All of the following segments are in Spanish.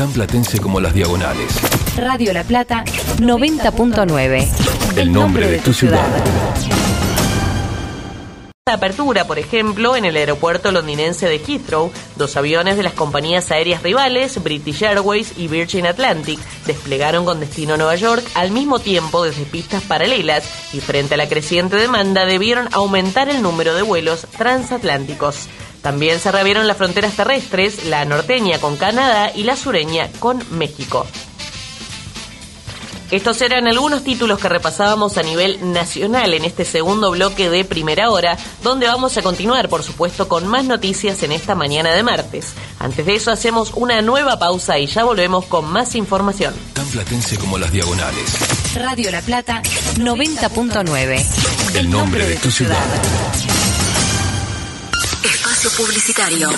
Tan platense como las diagonales. Radio La Plata 90.9. El nombre de tu ciudad. apertura, por ejemplo, en el aeropuerto londinense de Heathrow, dos aviones de las compañías aéreas rivales, British Airways y Virgin Atlantic, desplegaron con destino a Nueva York al mismo tiempo desde pistas paralelas y frente a la creciente demanda debieron aumentar el número de vuelos transatlánticos. También se reabrieron las fronteras terrestres, la norteña con Canadá y la sureña con México. Estos eran algunos títulos que repasábamos a nivel nacional en este segundo bloque de primera hora, donde vamos a continuar, por supuesto, con más noticias en esta mañana de martes. Antes de eso hacemos una nueva pausa y ya volvemos con más información. Tan platense como las diagonales. Radio La Plata 90.9. El nombre de tu ciudad. Espacio Publicitario.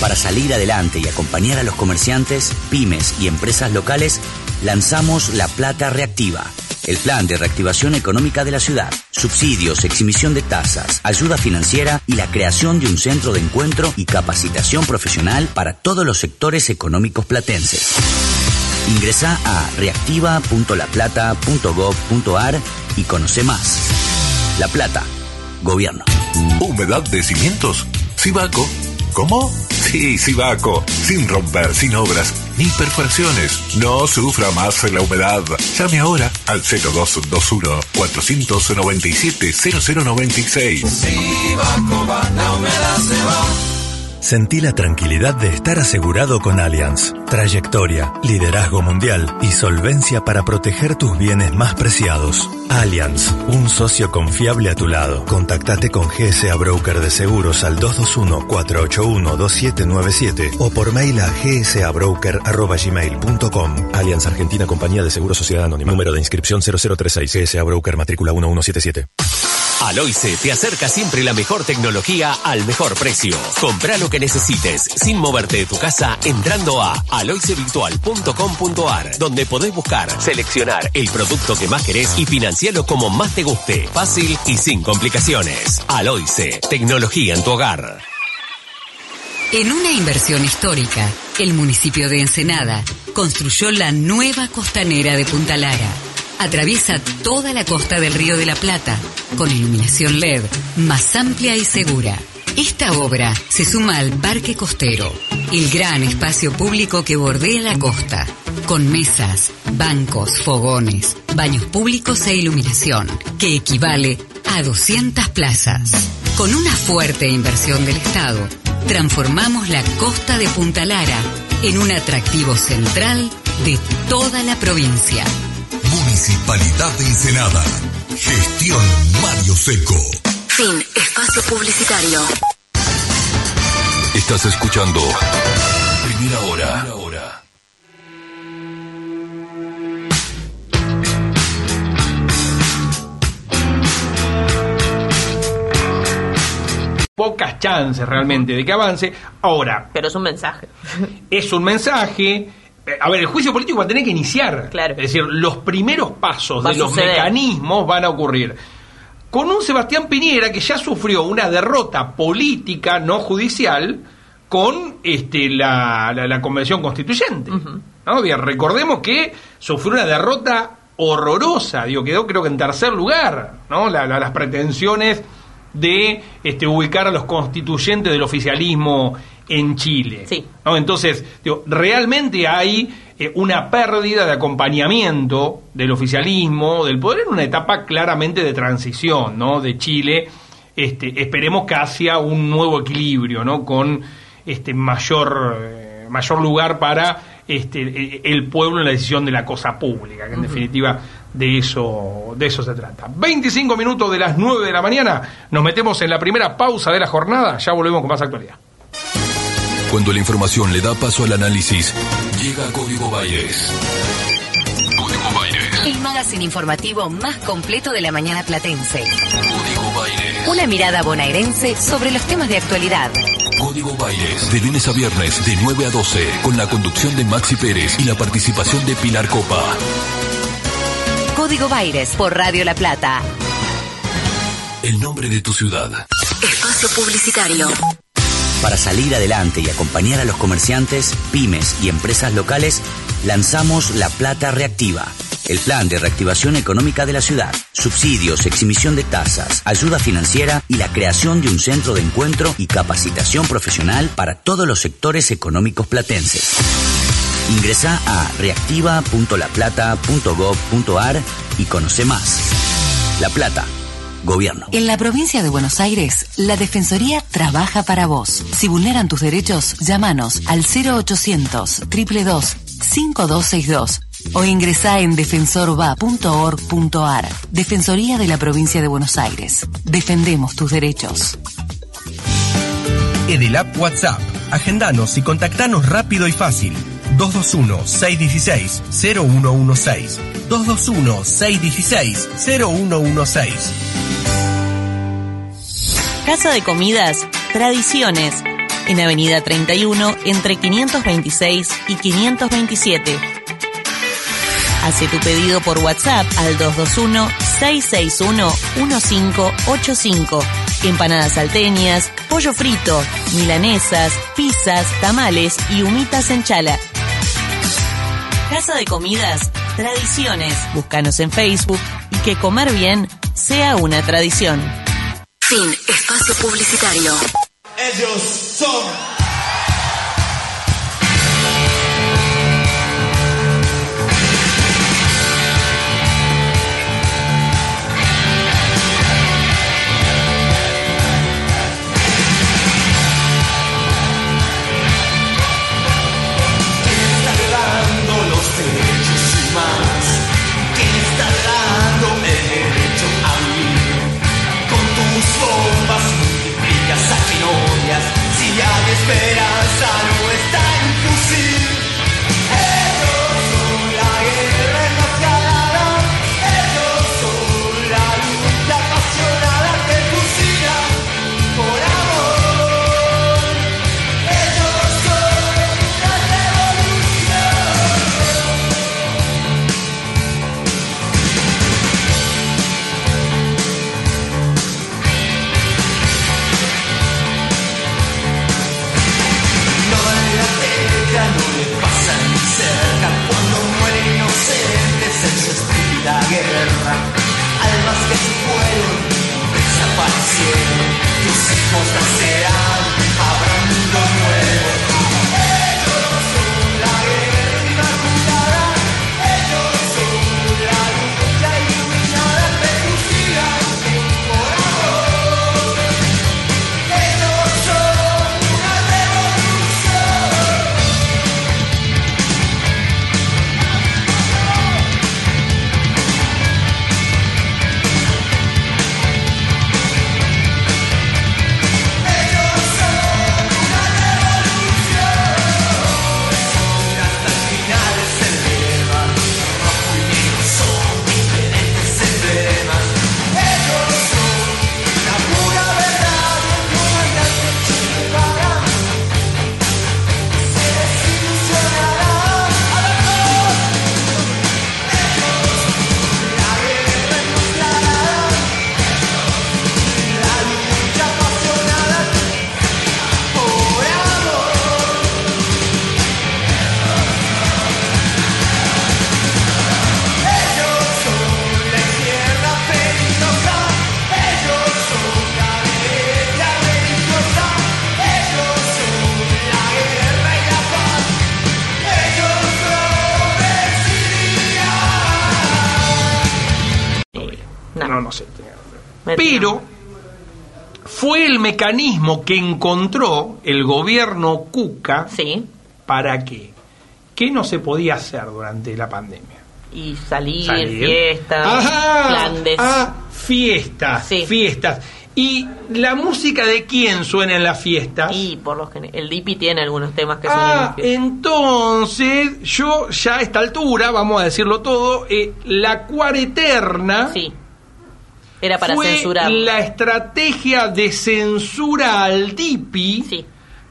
Para salir adelante y acompañar a los comerciantes, pymes y empresas locales, lanzamos La Plata Reactiva, el plan de reactivación económica de la ciudad, subsidios, exhibición de tasas, ayuda financiera y la creación de un centro de encuentro y capacitación profesional para todos los sectores económicos platenses. Ingresa a reactiva.laplata.gov.ar y conoce más. La Plata, Gobierno. ¿Humedad de cimientos? Sibaco. ¿Cómo? Sí, Sibaco. Sin romper, sin obras, ni perforaciones. No sufra más la humedad. Llame ahora al 0221-497-0096. Sibaco va, la humedad se va. Sentí la tranquilidad de estar asegurado con Allianz. Trayectoria, liderazgo mundial y solvencia para proteger tus bienes más preciados. Allianz, un socio confiable a tu lado. Contactate con GSA Broker de Seguros al 221-481-2797 o por mail a gsabroker.gmail.com. Allianz Argentina Compañía de Seguros Sociedad Anónima. Número de inscripción 0036 GSA Broker matrícula 1177. Aloice te acerca siempre la mejor tecnología al mejor precio. Compra lo que necesites sin moverte de tu casa entrando a aloicevirtual.com.ar donde podés buscar, seleccionar el producto que más querés y financiarlo como más te guste, fácil y sin complicaciones. Aloice, tecnología en tu hogar. En una inversión histórica, el municipio de Ensenada construyó la nueva costanera de Punta Lara. Atraviesa toda la costa del Río de la Plata, con iluminación LED más amplia y segura. Esta obra se suma al Parque Costero, el gran espacio público que bordea la costa, con mesas, bancos, fogones, baños públicos e iluminación, que equivale a 200 plazas. Con una fuerte inversión del Estado, transformamos la costa de Punta Lara en un atractivo central de toda la provincia. Municipalidad de Ensenada. Gestión Mario Seco. Fin. Espacio Publicitario. Estás escuchando Primera Hora. Pocas chances realmente de que avance. Ahora, Pero es un mensaje. es un mensaje. Eh, A ver, el juicio político va a tener que iniciar. Claro. Es decir, los primeros pasos Va de los suceder. mecanismos van a ocurrir. Con un Sebastián Piñera que ya sufrió una derrota política, no judicial, con este, la, la- la Convención Constituyente. ¿no? Bien, recordemos que sufrió una derrota horrorosa, digo, quedó creo que en tercer lugar, ¿no? La- la- las pretensiones de este, ubicar a los constituyentes del oficialismo en Chile. ¿no? Entonces, digo, realmente hay eh, una pérdida de acompañamiento del oficialismo, del poder, en una etapa claramente de transición ¿no? de Chile. Este, esperemos que hacia un nuevo equilibrio, ¿no? con este mayor, eh, mayor lugar para este, eh, el pueblo en la decisión de la cosa pública, que en definitiva de eso, de eso se trata. 25 minutos de las 9 de la mañana, nos metemos en la primera pausa de la jornada, ya volvemos con más actualidad. Cuando la información le da paso al análisis, llega Código Baires. Código Baires. El magazine informativo más completo de la mañana platense. Código Baires. Una mirada bonaerense sobre los temas de actualidad. Código Baires. De lunes a viernes, de 9 a 12, con la conducción de Maxi Pérez y la participación de Pilar Copa. Código Baires por Radio La El nombre de tu ciudad. Espacio Publicitario. Para salir adelante y acompañar a los comerciantes, pymes y empresas locales, lanzamos La Plata Reactiva, el plan de reactivación económica de la ciudad, subsidios, exhibición de tasas, ayuda financiera y la creación de un centro de encuentro y capacitación profesional para todos los sectores económicos platenses. Ingresa a reactiva.laplata.gov.ar y conoce más. La Plata Gobierno. En la provincia de Buenos Aires, la Defensoría trabaja para vos. Si vulneran tus derechos, llámanos al 0800 322 5262 o ingresá en defensorva.org.ar. Defensoría de la provincia de Buenos Aires. Defendemos tus derechos. Edelap WhatsApp. Agendanos y contactanos rápido y fácil. 221-616-0116. 221-616-0116. Casa de Comidas Tradiciones, en Avenida 31 entre 526 y 527. Hace tu pedido por WhatsApp al 221-661-1585. Empanadas salteñas, pollo frito, milanesas, pizzas, tamales y humitas en chala. Casa de Comidas Tradiciones. Búscanos en Facebook y que comer bien sea una tradición. Fin. Espacio publicitario. Ellos son No, sé. Pero fue el mecanismo que encontró el gobierno Cuca para qué. ¿Qué no se podía hacer durante la pandemia? Y salir, Salir. fiestas, Ajá, ah, fiestas, fiestas. ¿Y la música de quién suena en las fiestas? Y por los que el DIPI tiene algunos temas que Ah, entonces yo ya a esta altura, vamos a decirlo todo, eh, la cuareterna Era para fue censurar. la estrategia de censura al DIPI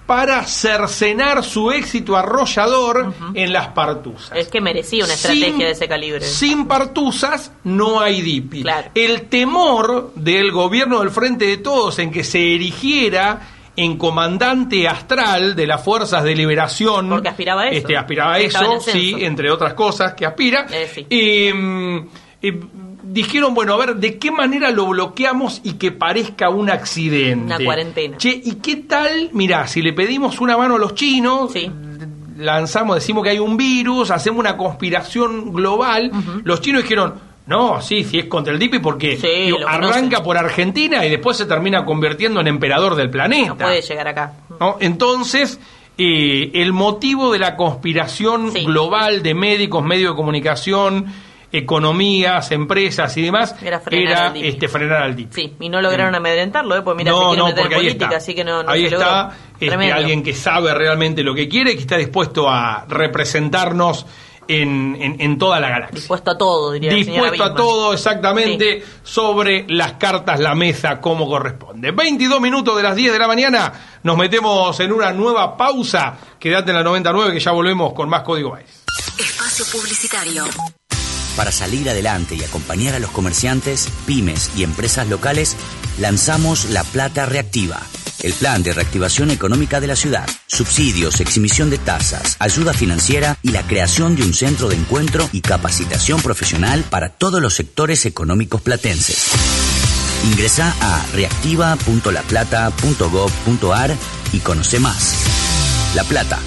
para cercenar su éxito arrollador en las partusas. Es que merecía una estrategia Sin- de ese calibre. Sin partusas no hay DIPI. El temor del gobierno del Frente de Todos en que se erigiera en comandante astral de las fuerzas de liberación. Porque aspiraba a eso. Este, aspiraba a eso, sí, entre otras cosas que aspira. Eh, sí. Mm, y dijeron, bueno, a ver, ¿de qué manera lo bloqueamos y que parezca un accidente? Una cuarentena. Che, ¿y qué tal? Mirá, si le pedimos una mano a los chinos, lanzamos, decimos que hay un virus, hacemos una conspiración global. Los chinos dijeron, no, sí, si es contra el DIPI, porque digo, arranca por Argentina y después se termina convirtiendo en emperador del planeta. No puede llegar acá. ¿no? Entonces, eh, el motivo de la conspiración global de médicos, medios de comunicación, economías, empresas y demás Era frenar al DIP. este, frenar al DIP. Sí, y no lograron amedrentarlo, ¿eh? porque mira, No, se no, meter en porque ahí política, está. así que no, no ahí se está logró. este, alguien que sabe realmente lo que quiere, que está dispuesto a representarnos en, en- en toda la galaxia. Dispuesto a todo, diría Dispuesto a todo exactamente sobre las cartas, la mesa, como corresponde. 22 minutos de las 10 de la mañana, nos metemos en una nueva pausa. Quédate en la 99 que ya volvemos con más Código Baez. Espacio publicitario. Para salir adelante y acompañar a los comerciantes, pymes y empresas locales, lanzamos La Plata Reactiva, el plan de reactivación económica de la ciudad, subsidios, exhibición de tasas, ayuda financiera y la creación de un centro de encuentro y capacitación profesional para todos los sectores económicos platenses. Ingresa a reactiva.laplata.gov.ar y conoce más. La Plata,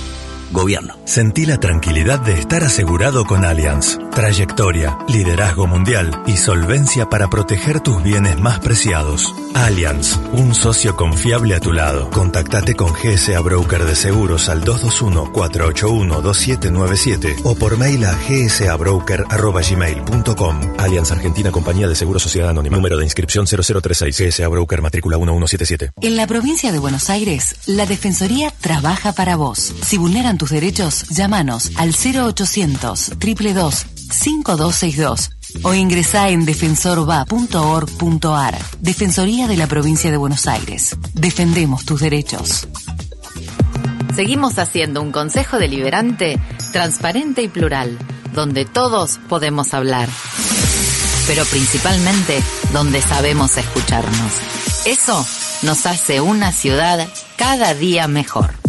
Gobierno. Sentí la tranquilidad de estar asegurado con Allianz. Trayectoria, liderazgo mundial y solvencia para proteger tus bienes más preciados. Allianz, un socio confiable a tu lado. Contactate con GSA Broker de Seguros al 221-481-2797 o por mail a gsabroker.gmail.com. Allianz Argentina Compañía de Seguros Sociedad Anónima. Número de inscripción 0036. GSA Broker matrícula 1177. En la provincia de Buenos Aires, la Defensoría trabaja para vos. Si vulneran tus derechos, llámanos al 0800 222 5262 o ingresá en defensorva.org.ar. Defensoría de la provincia de Buenos Aires. Defendemos tus derechos. Seguimos haciendo un consejo deliberante transparente y plural, donde todos podemos hablar, pero principalmente donde sabemos escucharnos. Eso nos hace una ciudad cada día mejor.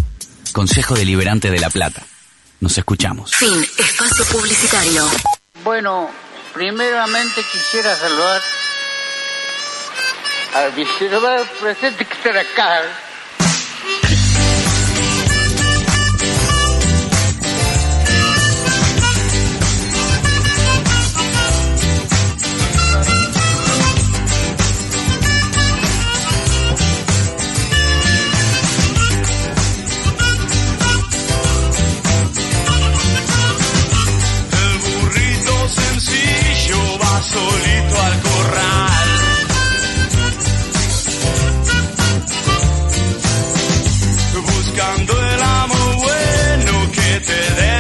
Consejo Deliberante de La Plata. Nos escuchamos. Fin. Espacio publicitario. Bueno, primeramente quisiera saludar al vicerobar presente que está acá. Solito al corral. Buscando el amor bueno que te dé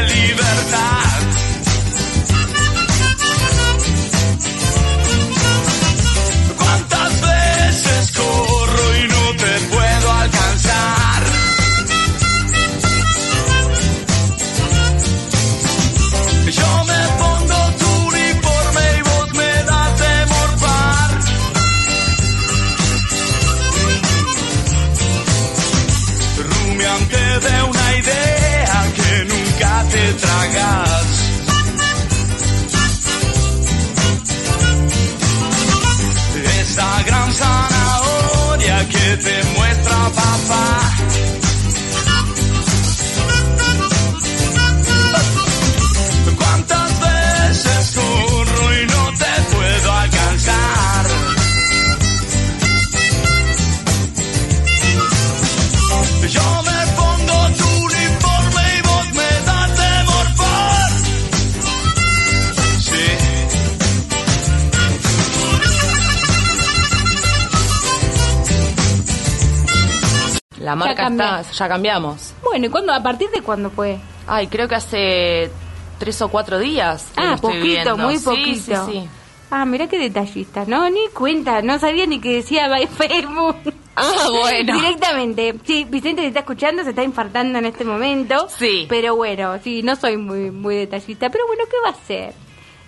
Cambiaste. está, ya cambiamos. Bueno, ¿y cuándo? ¿A partir de cuándo fue? Ay, creo que hace tres o cuatro días. Ah, poquito, muy Sí, poquito. Sí, sí. Ah, mira qué detallista. No, ni cuenta. No sabía ni que decía Facebook. Ah, bueno. Directamente. Sí, Vicente se está escuchando, se está infartando en este momento. Sí. Pero bueno, sí, no soy muy, muy detallista. Pero bueno, ¿qué va a ser?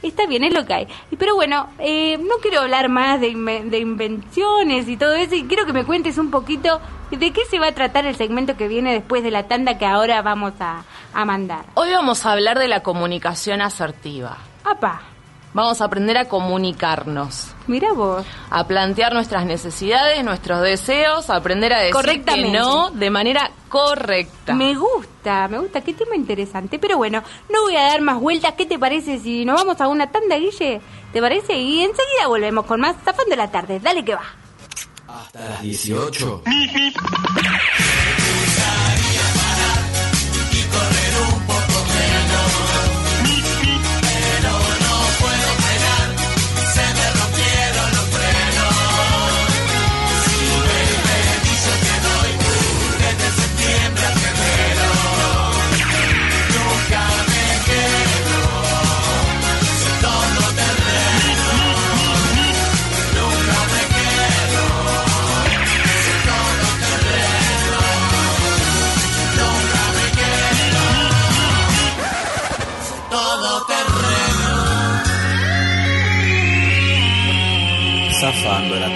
Está bien, es lo que hay. Pero bueno, eh, no quiero hablar más de, inve- de invenciones y todo eso, y quiero que me cuentes un poquito de qué se va a tratar el segmento que viene después de la tanda que ahora vamos a, a mandar. Hoy vamos a hablar de la comunicación asertiva. ¡Apa! Vamos a aprender a comunicarnos. Mira vos. A plantear nuestras necesidades, nuestros deseos, a aprender a decir que no de manera correcta. Me gusta, me gusta, qué tema interesante. Pero bueno, no voy a dar más vueltas. ¿Qué te parece si nos vamos a una tanda, Guille? ¿Te parece? Y enseguida volvemos con más Zafando la tarde. Dale que va. Hasta las 18.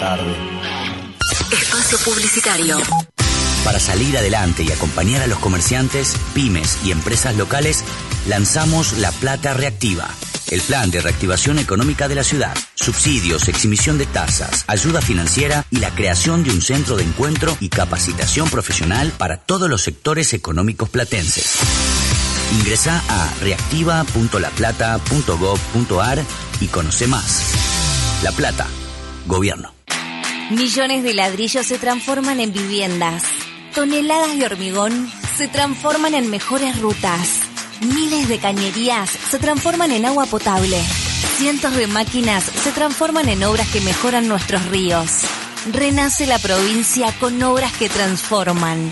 Tarde. Espacio Publicitario. Para salir adelante y acompañar a los comerciantes, pymes y empresas locales, lanzamos La Plata Reactiva, el plan de reactivación económica de la ciudad, subsidios, exhibición de tasas, ayuda financiera y la creación de un centro de encuentro y capacitación profesional para todos los sectores económicos platenses. Ingresa a reactiva.laplata.gov.ar y conoce más. La Plata, Gobierno. Millones de ladrillos se transforman en viviendas. Toneladas de hormigón se transforman en mejores rutas. Miles de cañerías se transforman en agua potable. Cientos de máquinas se transforman en obras que mejoran nuestros ríos. Renace la provincia con obras que transforman.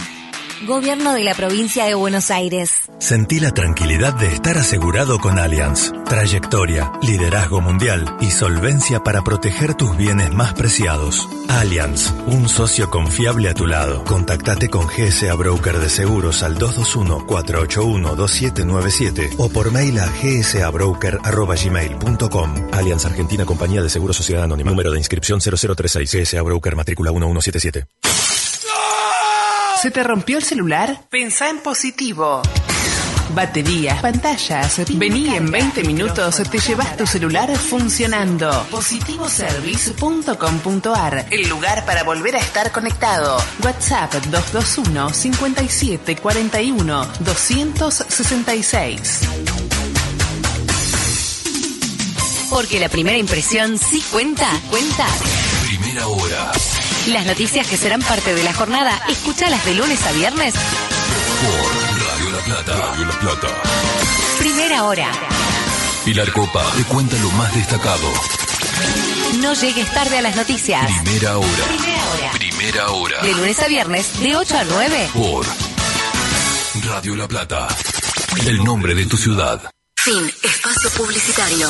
Gobierno de la provincia de Buenos Aires. Sentí la tranquilidad de estar asegurado con Allianz. Trayectoria, liderazgo mundial y solvencia para proteger tus bienes más preciados. Allianz, un socio confiable a tu lado. Contactate con GSA Broker de Seguros al 221-481-2797 o por mail a gsabroker.gmail.com. Allianz Argentina Compañía de Seguros Sociedad Anónima. Número de inscripción 0036 GSA Broker matrícula 1177. ¿Se te rompió el celular? Pensá en positivo. Baterías, pantallas. Vení en 20 minutos, te llevas tu celular funcionando. Positivoservice.com.ar, el lugar para volver a estar conectado. WhatsApp 221 57 41 266. Porque la primera impresión sí cuenta, cuenta. Primera hora. Las noticias que serán parte de la jornada, escúchalas de lunes a viernes. Por Radio La Plata. Radio La Plata. Primera hora. Pilar Copa te cuenta lo más destacado. No llegues tarde a las noticias. Primera hora. Primera hora. Primera hora. De lunes a viernes, de 8 a 9. Por Radio La Plata. El nombre de tu ciudad. Fin. Espacio Publicitario.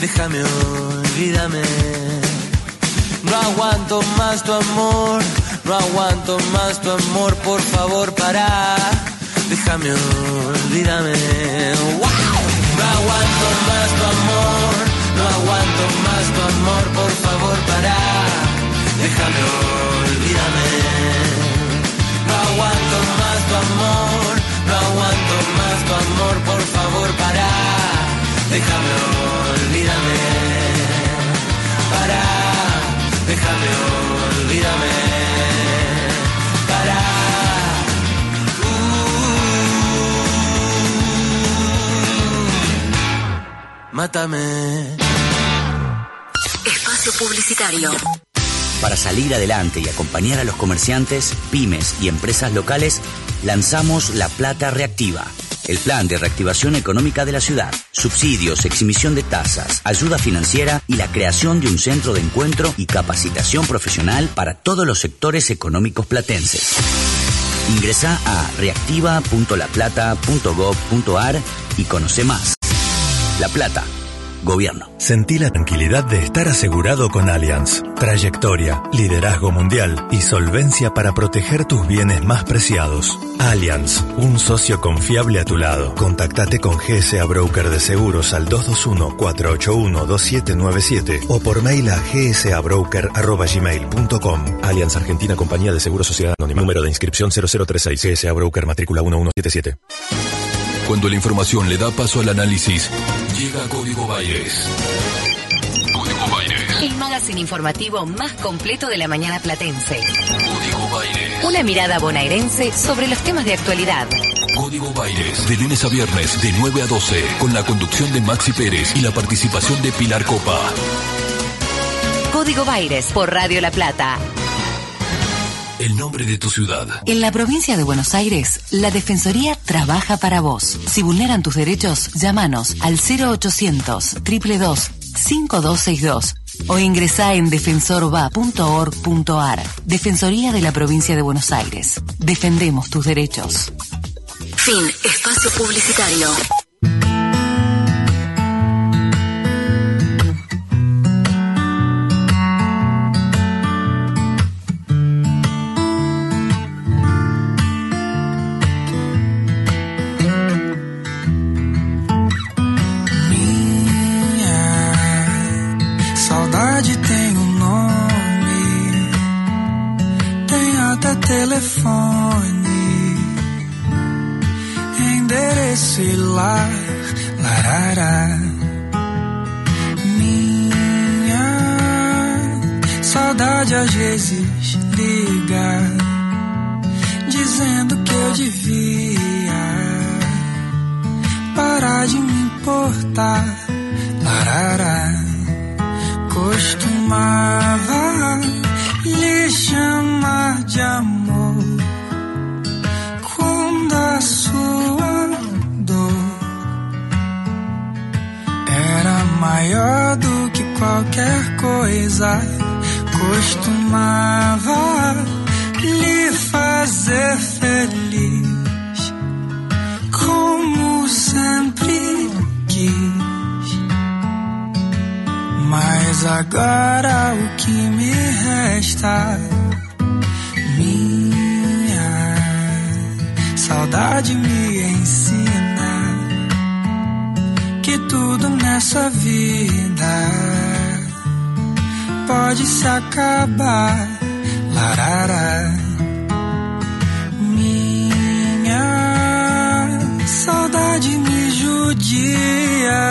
Déjame, olvídame. No aguanto más tu amor, no aguanto más tu amor, por favor, para. Déjame, olvídame. No aguanto más tu amor, no aguanto más tu amor, por favor, para. Déjame, olvídame. No aguanto más tu amor, no aguanto más tu amor, por favor, para. Déjame, olvídame. Para, déjame, olvídame. Para. Uh, mátame. Espacio Publicitario. Para salir adelante y acompañar a los comerciantes, pymes y empresas locales, lanzamos La Plata Reactiva, el plan de reactivación económica de la ciudad, subsidios, exhibición de tasas, ayuda financiera y la creación de un centro de encuentro y capacitación profesional para todos los sectores económicos platenses. Ingresa a reactiva.laplata.gov.ar y conoce más. La Plata. Gobierno. Sentí la tranquilidad de estar asegurado con Allianz. Trayectoria, liderazgo mundial y solvencia para proteger tus bienes más preciados. Allianz, un socio confiable a tu lado. Contactate con GSA Broker de Seguros al 221-481-2797 o por mail a gsabroker.gmail.com. Allianz Argentina Compañía de Seguros Sociedad Anónima. Número de inscripción 0036. GSA Broker matrícula 1177. Cuando la información le da paso al análisis, llega Código Baires. Código Baires. El magazine informativo más completo de la mañana platense. Código Baires. Una mirada bonaerense sobre los temas de actualidad. Código Baires. De lunes a viernes, de 9 a 12, con la conducción de Maxi Pérez y la participación de Pilar Copa. Código Baires por Radio La Plata. El nombre de tu ciudad. En la provincia de Buenos Aires, la Defensoría trabaja para vos. Si vulneran tus derechos, llámanos al 0800 322 5262 o ingresá en defensorva.org.ar. Defensoría de la provincia de Buenos Aires. Defendemos tus derechos. Fin. Espacio Publicitario. Vezes liga, dizendo que eu devia parar de me importar. Larará, costumava lhe chamar de amor quando a sua dor era maior do que qualquer coisa. Costumava lhe fazer feliz como sempre quis. Mas agora o que me resta, minha saudade me ensina que tudo nessa vida pode se acabar. Larará. Minha saudade me judia,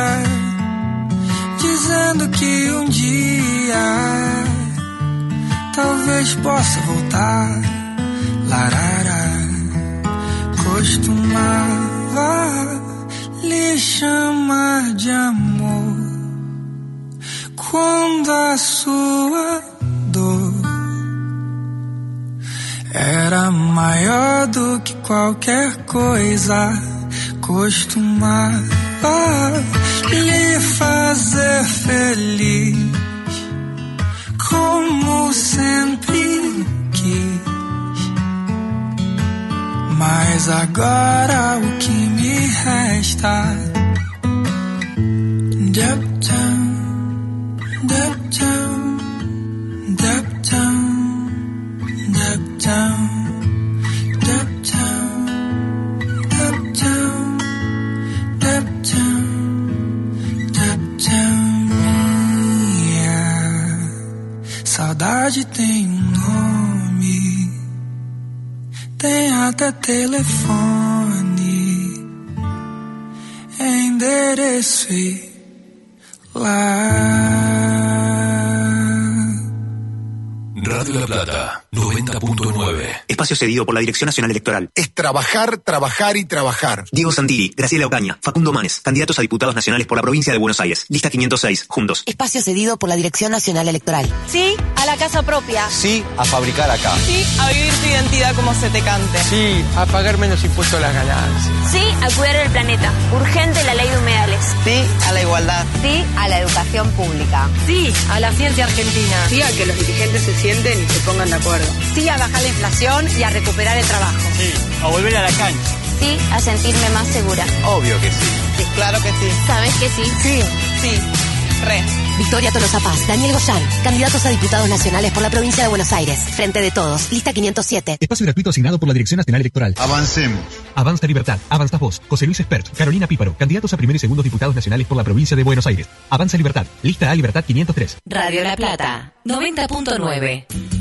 dizendo que um dia talvez possa voltar. Larará. Costumava lhe chamar de amor quando a sua dor era maior do que qualquer coisa. Costumava lhe fazer feliz, como sempre quis. Mas agora o que me resta. Até telefone, endereço e Radio La Plata, 90.9. Espacio cedido por la Dirección Nacional Electoral. Es trabajar, trabajar y trabajar. Diego Santilli, Graciela Ocaña, Facundo Manes, candidatos a diputados nacionales por la provincia de Buenos Aires. Lista 506, juntos. Espacio cedido por la Dirección Nacional Electoral. Sí a la casa propia. Sí a fabricar acá. Sí a vivir tu identidad como se te cante. Sí a pagar menos impuestos a las ganancias. Sí a cuidar el planeta. Urgente la ley de humedales. Sí a la igualdad. Sí a la educación pública. Sí a la ciencia argentina. Sí a que los dirigentes se sienten y se pongan de acuerdo. Sí a bajar la inflación y a recuperar el trabajo. Sí a volver a la cancha. Sí a sentirme más segura. Obvio que sí. Sí, claro que sí. ¿Sabes que sí? Sí. Sí. Re. Victoria Tolosa Paz, Daniel Goyán, candidatos a diputados nacionales por la provincia de Buenos Aires. Frente de todos, lista 507. Espacio gratuito asignado por la Dirección Nacional Electoral. Avancemos. Avanza Libertad, Avanza Vos, José Luis Espert, Carolina Píparo, candidatos a primer y segundo diputados nacionales por la provincia de Buenos Aires. Avanza Libertad, lista A Libertad 503. Radio La Plata, 90.9.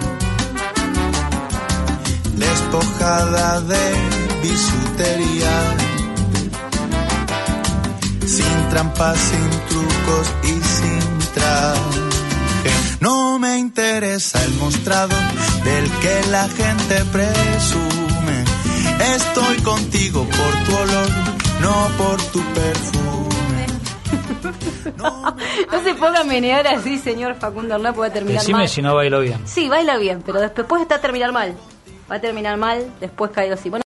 despojada de bisutería, sin trampas, sin trucos y sin traje. No me interesa el mostrado del que la gente presume. Estoy contigo por tu olor, no por tu perfume. No se ponga a menear así, señor Facundo no puede terminar Decime mal. si no bailo bien. Sí, baila bien, pero después está a terminar mal. Va a terminar mal, después caigo así. Bueno,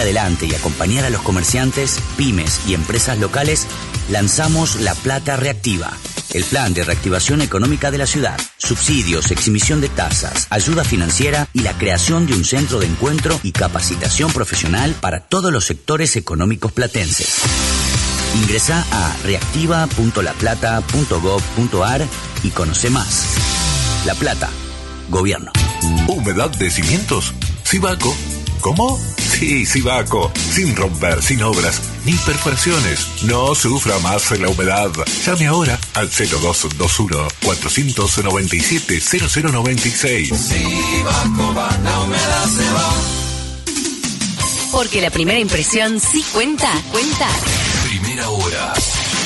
adelante y acompañar a los comerciantes, pymes y empresas locales, lanzamos La Plata Reactiva, el plan de reactivación económica de la ciudad, subsidios, exhibición de tasas, ayuda financiera y la creación de un centro de encuentro y capacitación profesional para todos los sectores económicos platenses. Ingresa a reactiva.laplata.gov.ar y conoce más. La Plata, Gobierno. ¿Humedad de cimientos? Sibaco. ¿Cómo? Sí, Sibaco. Sin romper, sin obras, ni perforaciones. No sufra más la humedad. Llame ahora al 0221-497-0096. Sibaco va, la humedad se va. Porque la primera impresión sí cuenta, cuenta. Primera hora.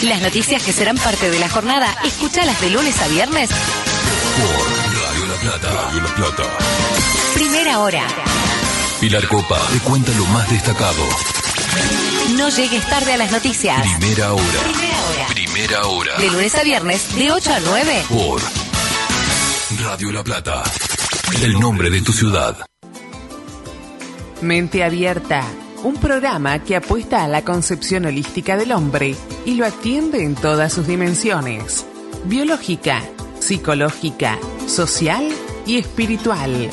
Las noticias que serán parte de la jornada, escúchalas de lunes a viernes. Por Radio La Plata. Radio La Plata. Primera hora. Pilar Copa te cuenta lo más destacado. No llegues tarde a las noticias. Primera hora. Primera hora. Primera hora. De lunes a viernes, de 8 a 9. Por Radio La Plata. El nombre de tu ciudad. Mente Abierta, un programa que apuesta a la concepción holística del hombre y lo atiende en todas sus dimensiones, biológica, psicológica, social y espiritual.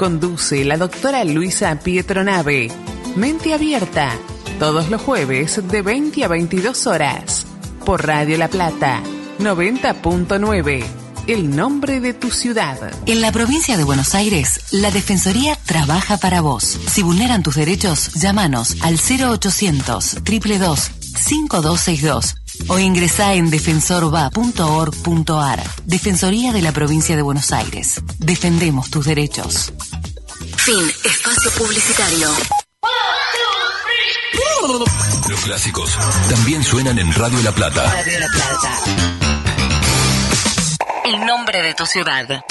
Conduce la doctora Luisa Pietronave. Mente Abierta, todos los jueves de 20 a 22 horas, por Radio La Plata, 90.9. El nombre de tu ciudad. En la provincia de Buenos Aires, la Defensoría trabaja para vos. Si vulneran tus derechos, llámanos al 0800 222 5262 o ingresá en defensorva.org.ar. Defensoría de la provincia de Buenos Aires. Defendemos tus derechos. Fin. Espacio publicitario. Los clásicos también suenan en Radio La Plata. Radio La Plata. El nombre de tu ciudad.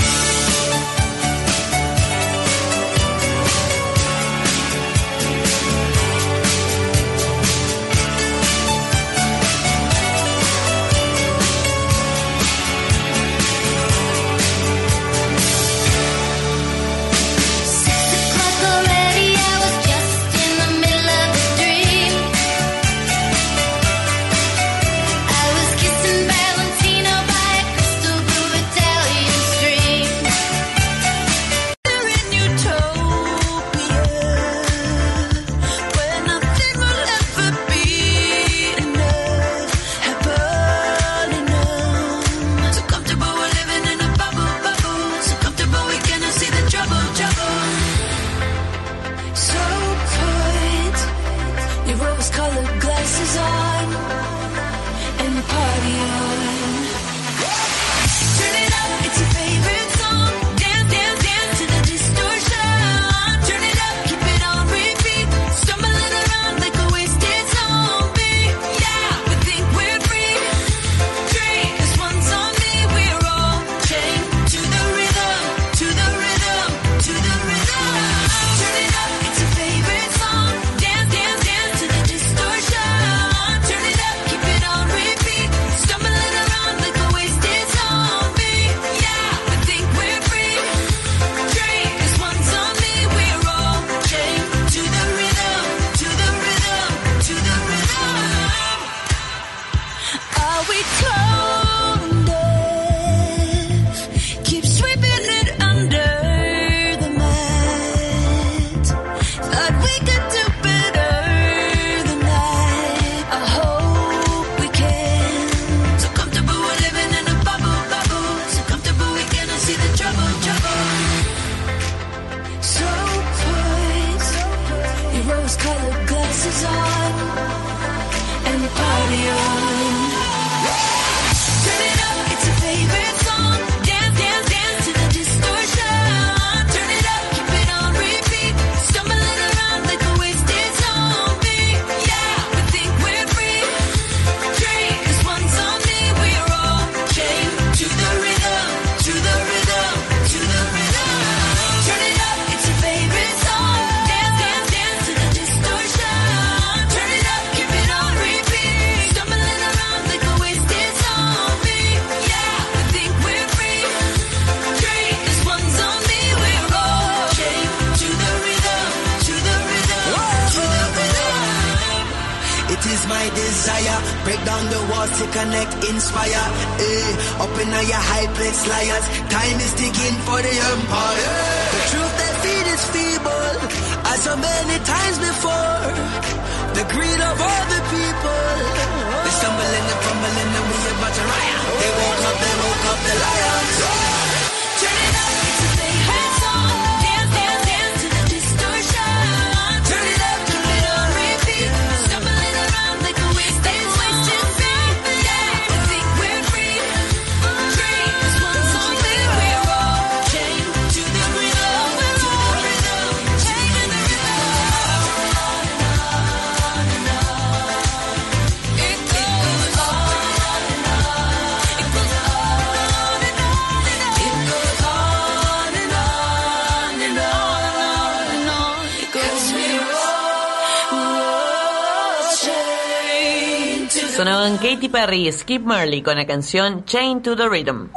Sonaban Katy Perry y Skip Marley con la canción Chain to the Rhythm.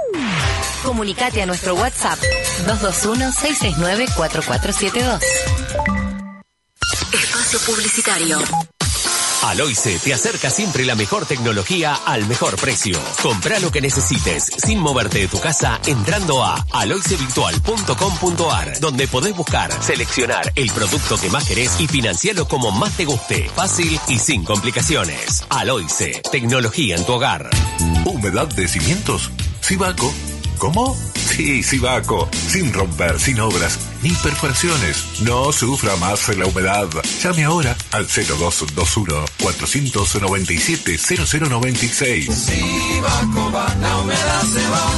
Comunicate a nuestro WhatsApp 221-669-4472. Espacio Publicitario. Aloice te acerca siempre la mejor tecnología al mejor precio. Compra lo que necesites sin moverte de tu casa entrando a aloicevirtual.com.ar donde podés buscar, seleccionar el producto que más querés y financiarlo como más te guste. Fácil y sin complicaciones. Aloice, tecnología en tu hogar. ¿Humedad de cimientos? Sibaco. ¿Cómo? Sí, Sibaco. Sin romper, sin obras, ni perforaciones. No sufra más la humedad. Llame ahora al 0221-497-0096. Sibaco va, la humedad se va.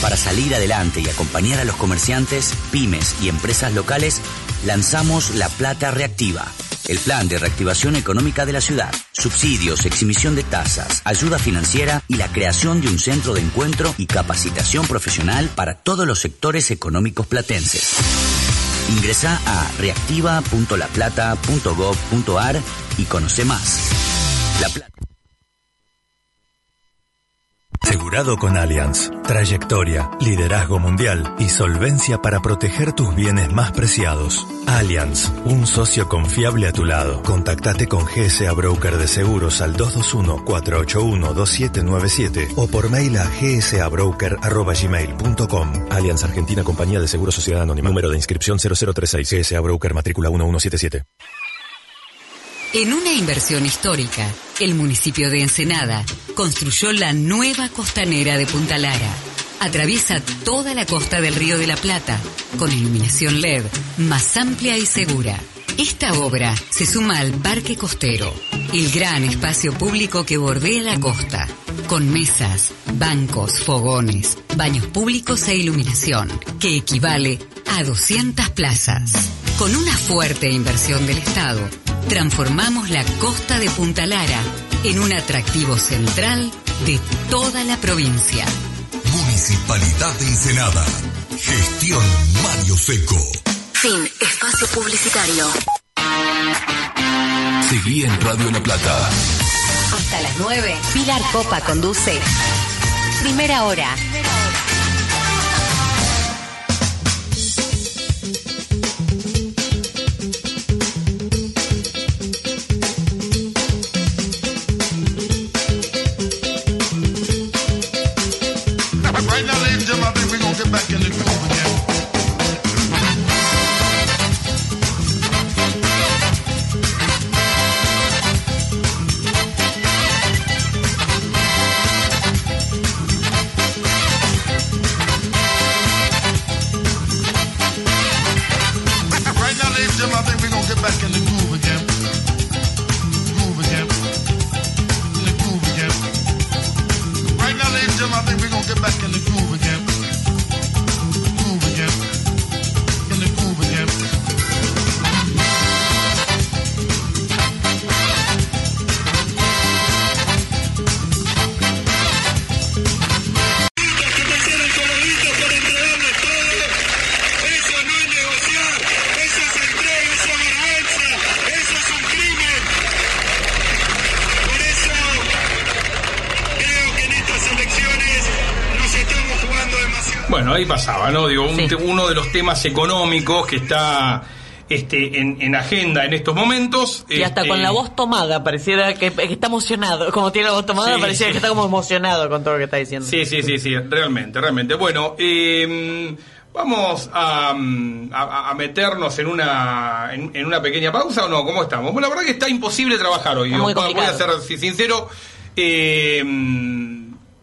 Para salir adelante y acompañar a los comerciantes, pymes y empresas locales, lanzamos La Plata Reactiva, el plan de reactivación económica de la ciudad, subsidios, exhibición de tasas, ayuda financiera y la creación de un centro de encuentro y capacitación profesional para todos los sectores económicos platenses. Ingresa a reactiva.laplata.gov.ar y conoce más. Asegurado con Allianz. Trayectoria, liderazgo mundial y solvencia para proteger tus bienes más preciados. Allianz, un socio confiable a tu lado. Contactate con GSA Broker de Seguros al 221-481-2797 o por mail a gsabroker.gmail.com. Allianz Argentina Compañía de Seguros Sociedad Anónima. Número de inscripción 0036 GSA Broker matrícula 1177. En una inversión histórica, el municipio de Ensenada construyó la nueva costanera de Punta Lara. Atraviesa toda la costa del Río de la Plata, con iluminación LED más amplia y segura. Esta obra se suma al Parque Costero, el gran espacio público que bordea la costa, con mesas, bancos, fogones, baños públicos e iluminación, que equivale a 200 plazas. Con una fuerte inversión del Estado, transformamos la costa de Punta Lara en un atractivo central de toda la provincia. Municipalidad de Ensenada. Gestión Mario Seco. Fin. Espacio Publicitario. Seguí en Radio La Plata. Hasta las 9, Pilar Copa conduce. Primera hora. Temas económicos que está este, en, en agenda en estos momentos. Y hasta Este, con la voz tomada, pareciera que, que está emocionado. Como tiene la voz tomada, Sí, pareciera sí. que está como emocionado con todo lo que está diciendo. Sí, sí, sí, sí, realmente, realmente. Bueno, eh, vamos a, mm, a- a meternos en una, en, en una pequeña pausa o no, ¿cómo estamos? Bueno, la verdad que está imposible trabajar hoy. Muy voy a ser si- sincero. eh,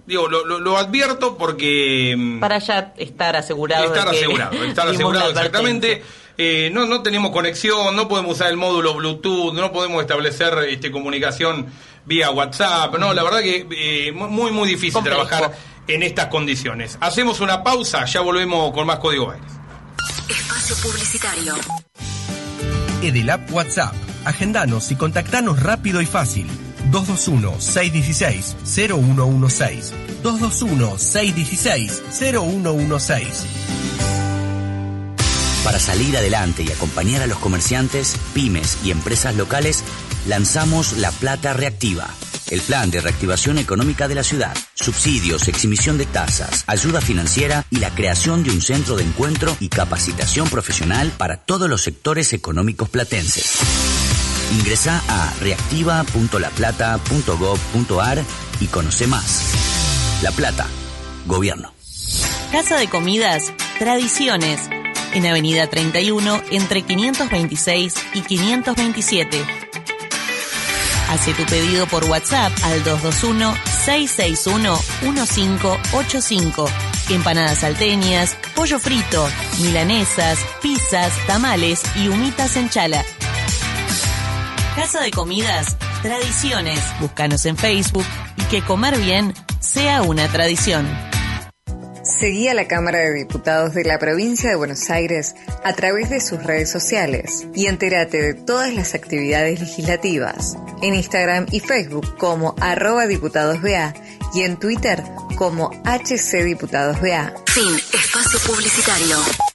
digo, lo, lo- lo advierto porque... mm, Para ya estar asegurado. Estar de que asegurado, estar asegurado exactamente. Eh, no, no tenemos conexión, no podemos usar el módulo Bluetooth, no podemos establecer este, comunicación vía WhatsApp. No, la verdad que eh, muy, muy difícil Complejo. trabajar en estas condiciones. Hacemos una pausa, ya volvemos con más Código Aires. Espacio Publicitario. Edelap WhatsApp. Agendanos y contactanos rápido y fácil. 221-616-0116. 221-616-0116. Para salir adelante y acompañar a los comerciantes, pymes y empresas locales, lanzamos La Plata Reactiva, el plan de reactivación económica de la ciudad, subsidios, exhibición de tasas, ayuda financiera y la creación de un centro de encuentro y capacitación profesional para todos los sectores económicos platenses. Ingresa a reactiva.laplata.gov.ar y conoce más. La Plata, Gobierno. Casa de Comidas Tradiciones, en Avenida 31 entre 526 y 527. Hace tu pedido por WhatsApp al 221-661-1585. Empanadas salteñas, pollo frito, milanesas, pizzas, tamales y humitas en chala. Casa de Comidas Tradiciones. Búscanos en Facebook y que comer bien sea una tradición. Seguí a la Cámara de Diputados de la Provincia de Buenos Aires a través de sus redes sociales y entérate de todas las actividades legislativas en Instagram y Facebook como arroba diputadosBA y en Twitter como HCDiputadosBA. Fin. Espacio Publicitario.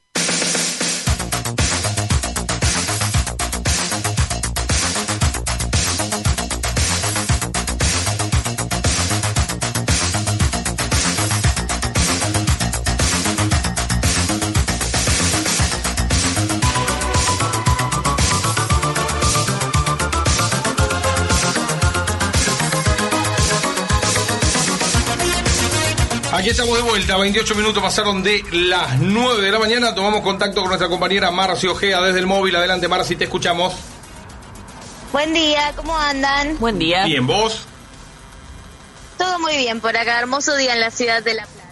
Estamos de vuelta, 28 minutos pasaron de las 9 de la mañana. Tomamos contacto con nuestra compañera Marci Ojea desde el móvil. Adelante, Marci, te escuchamos. Buen día, ¿cómo andan? Buen día. Bien, ¿vos? Todo muy bien por acá, hermoso día en la ciudad de La Plata.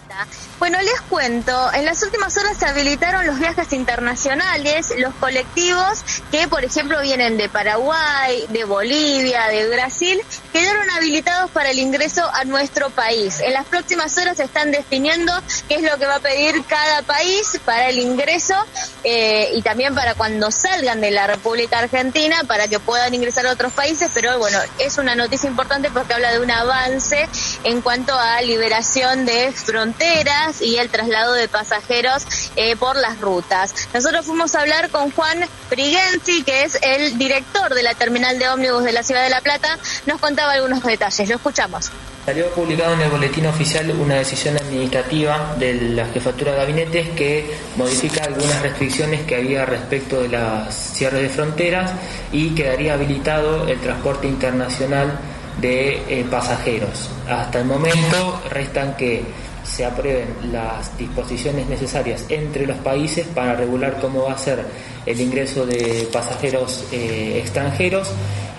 Bueno, les cuento, en las últimas horas se habilitaron los viajes internacionales, los colectivos que, por ejemplo, vienen de Paraguay, de Bolivia, de Brasil, quedaron habilitados para el ingreso a nuestro país. En las próximas horas se están definiendo qué es lo que va a pedir cada país para el ingreso eh, y también para cuando salgan de la República Argentina para que puedan ingresar a otros países, pero bueno, es una noticia importante porque habla de un avance en cuanto a liberación de fronteras y el traslado de pasajeros eh, por las rutas. Nosotros fuimos a hablar con Juan Prigenzi, que es el director de la terminal de ómnibus de la Ciudad de La Plata, nos contaba algunos detalles. Lo escuchamos. Salió publicado en el boletín oficial una decisión administrativa de la jefatura de gabinetes que modifica algunas restricciones que había respecto de las cierres de fronteras y quedaría habilitado el transporte internacional de eh, pasajeros. Hasta el momento restan que se aprueben las disposiciones necesarias entre los países para regular cómo va a ser el ingreso de pasajeros eh, extranjeros.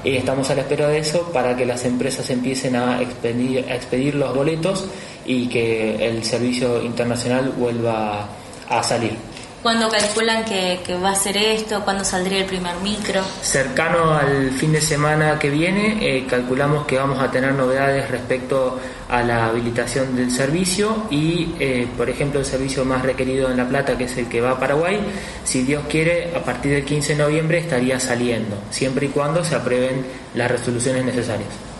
Eh, estamos a la espera de eso para que las empresas empiecen a expedir, a expedir los boletos y que el servicio internacional vuelva a salir. ¿Cuándo calculan que, que va a ser esto? ¿Cuándo saldría el primer micro? Cercano al fin de semana que viene, eh, calculamos que vamos a tener novedades respecto a la habilitación del servicio y, eh, por ejemplo, el servicio más requerido en La Plata, que es el que va a Paraguay, si Dios quiere, a partir del 15 de noviembre estaría saliendo, siempre y cuando se aprueben las resoluciones necesarias.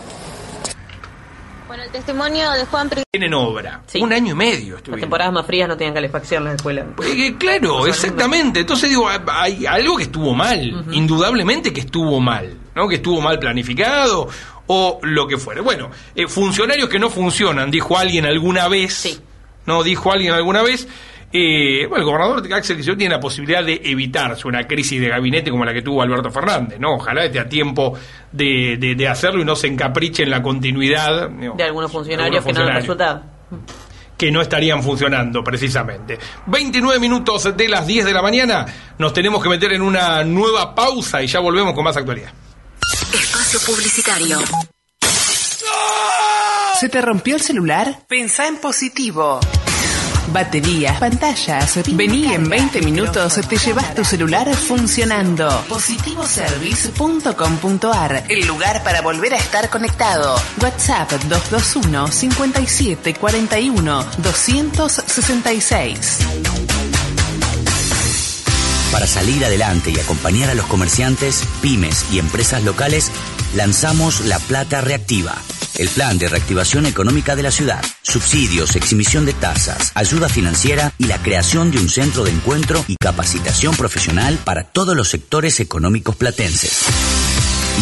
Testimonio de Juan. Tienen obra. Un año y medio Las estuvieron. temporadas más frías no tenían calefacción en la escuela. Eh, claro, exactamente. Entonces digo, hay algo que estuvo mal, indudablemente que estuvo mal, ¿no? Que estuvo mal planificado o lo que fuera. Bueno, eh, funcionarios que no funcionan, dijo alguien alguna vez, ¿no? Dijo alguien alguna vez. Eh, bueno, el gobernador Axel Kicillof tiene la posibilidad de evitarse una crisis de gabinete como la que tuvo Alberto Fernández, ¿no? Ojalá esté a tiempo de, de- de hacerlo y no se encapriche en la continuidad ¿no? De algunos funcionarios Algunos que no han resultado. que no estarían funcionando precisamente. 29 minutos de las 10 de la mañana, nos tenemos que meter en una nueva pausa y ya volvemos con más actualidad. Espacio Publicitario. ¿Se te rompió el celular? Pensá en positivo. Baterías, pantallas. Vení en 20 minutos, te llevas tu celular funcionando. Positivoservice.com.ar, el lugar para volver a estar conectado. WhatsApp 221 57 41 266. Para salir adelante y acompañar a los comerciantes, pymes y empresas locales, lanzamos La Plata Reactiva, el plan de reactivación económica de la ciudad, subsidios, exhibición de tasas, ayuda financiera y la creación de un centro de encuentro y capacitación profesional para todos los sectores económicos platenses.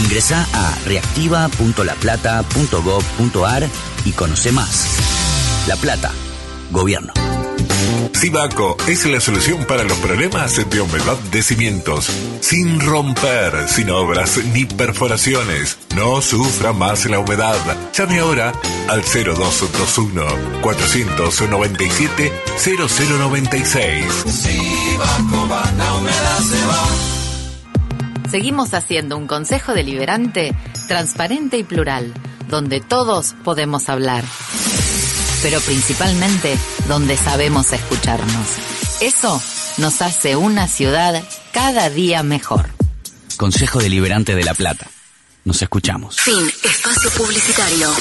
Ingresa a reactiva.laplata.gov.ar y conoce más. La Plata, Gobierno. Sibaco es la solución para los problemas de humedad de cimientos. Sin romper, sin obras ni perforaciones. No sufra más la humedad. Llame ahora al 0221 497 0096. Sibaco va, la humedad se va. Seguimos haciendo un consejo deliberante transparente y plural, donde todos podemos hablar, pero principalmente donde sabemos escucharnos. Eso nos hace una ciudad cada día mejor. Consejo Deliberante de La Plata. Nos escuchamos. Fin. Espacio Publicitario.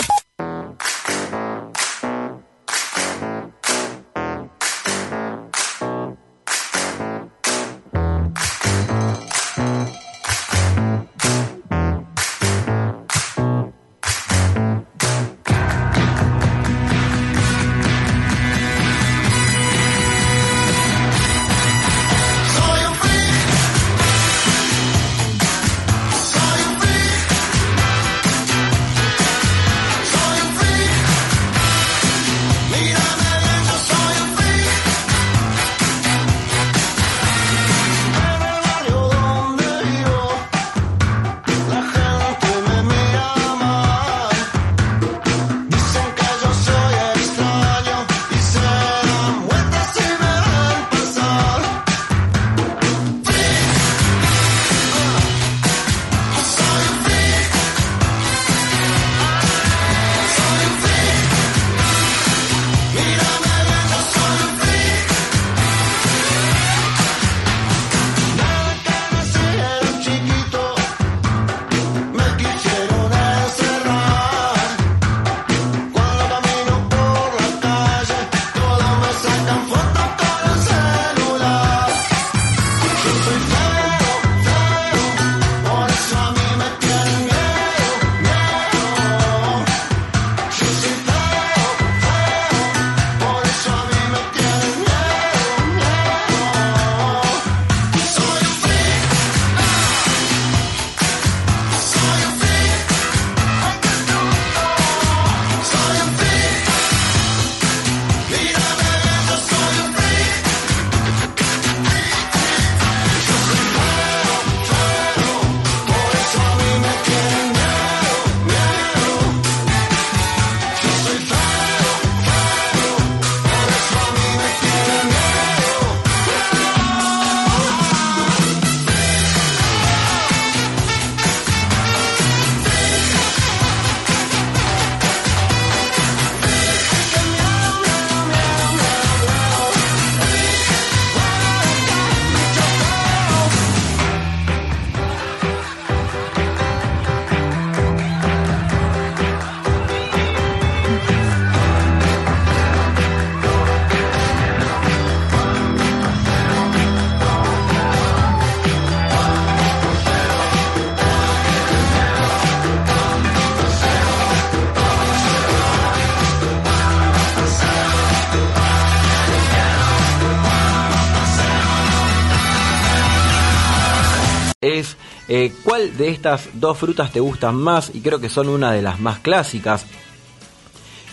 Eh, cuál de estas dos frutas te gustan más y creo que son una de las más clásicas.